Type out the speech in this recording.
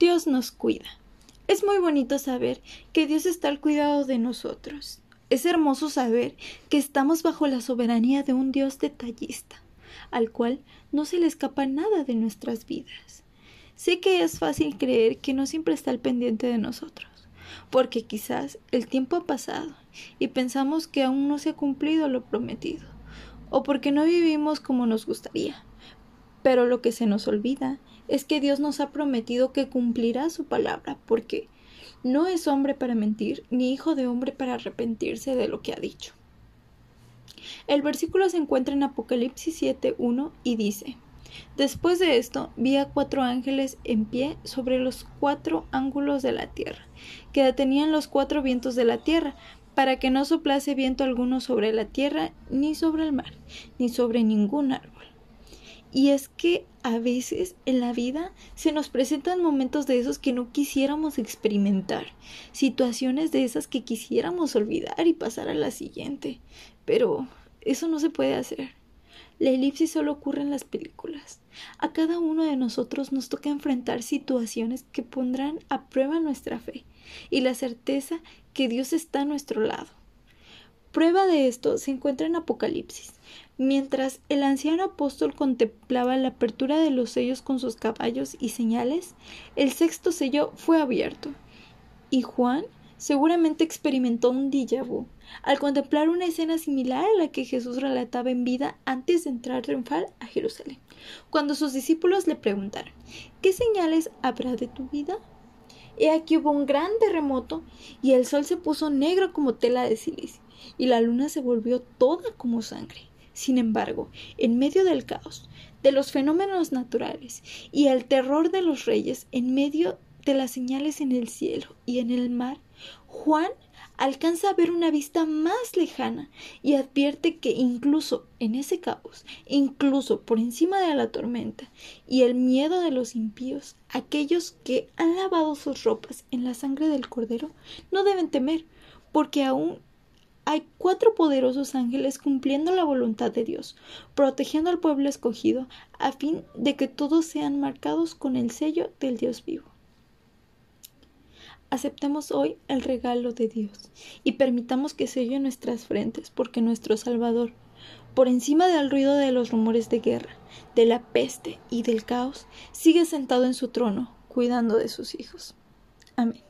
Dios nos cuida. Es muy bonito saber que Dios está al cuidado de nosotros. Es hermoso saber que estamos bajo la soberanía de un Dios detallista, al cual no se le escapa nada de nuestras vidas. Sé que es fácil creer que no siempre está al pendiente de nosotros, porque quizás el tiempo ha pasado y pensamos que aún no se ha cumplido lo prometido, o porque no vivimos como nos gustaría. Pero lo que se nos olvida es que Dios nos ha prometido que cumplirá su palabra, porque no es hombre para mentir, ni hijo de hombre para arrepentirse de lo que ha dicho. El versículo se encuentra en Apocalipsis 7.1 y dice, Después de esto vi a cuatro ángeles en pie sobre los cuatro ángulos de la tierra, que detenían los cuatro vientos de la tierra, para que no soplase viento alguno sobre la tierra, ni sobre el mar, ni sobre ningún árbol. Y es que a veces en la vida se nos presentan momentos de esos que no quisiéramos experimentar, situaciones de esas que quisiéramos olvidar y pasar a la siguiente. Pero eso no se puede hacer. La elipsis solo ocurre en las películas. A cada uno de nosotros nos toca enfrentar situaciones que pondrán a prueba nuestra fe y la certeza que Dios está a nuestro lado. Prueba de esto se encuentra en Apocalipsis. Mientras el anciano apóstol contemplaba la apertura de los sellos con sus caballos y señales, el sexto sello fue abierto. Y Juan seguramente experimentó un déjà vu al contemplar una escena similar a la que Jesús relataba en vida antes de entrar triunfal a Jerusalén, cuando sus discípulos le preguntaron ¿Qué señales habrá de tu vida? He aquí hubo un gran terremoto y el sol se puso negro como tela de silicio y la luna se volvió toda como sangre. Sin embargo, en medio del caos, de los fenómenos naturales y el terror de los reyes, en medio de las señales en el cielo y en el mar, Juan alcanza a ver una vista más lejana y advierte que incluso en ese caos, incluso por encima de la tormenta y el miedo de los impíos, aquellos que han lavado sus ropas en la sangre del cordero no deben temer, porque aún hay cuatro poderosos ángeles cumpliendo la voluntad de Dios, protegiendo al pueblo escogido, a fin de que todos sean marcados con el sello del Dios vivo. Aceptemos hoy el regalo de Dios y permitamos que selle nuestras frentes, porque nuestro Salvador, por encima del ruido de los rumores de guerra, de la peste y del caos, sigue sentado en su trono, cuidando de sus hijos. Amén.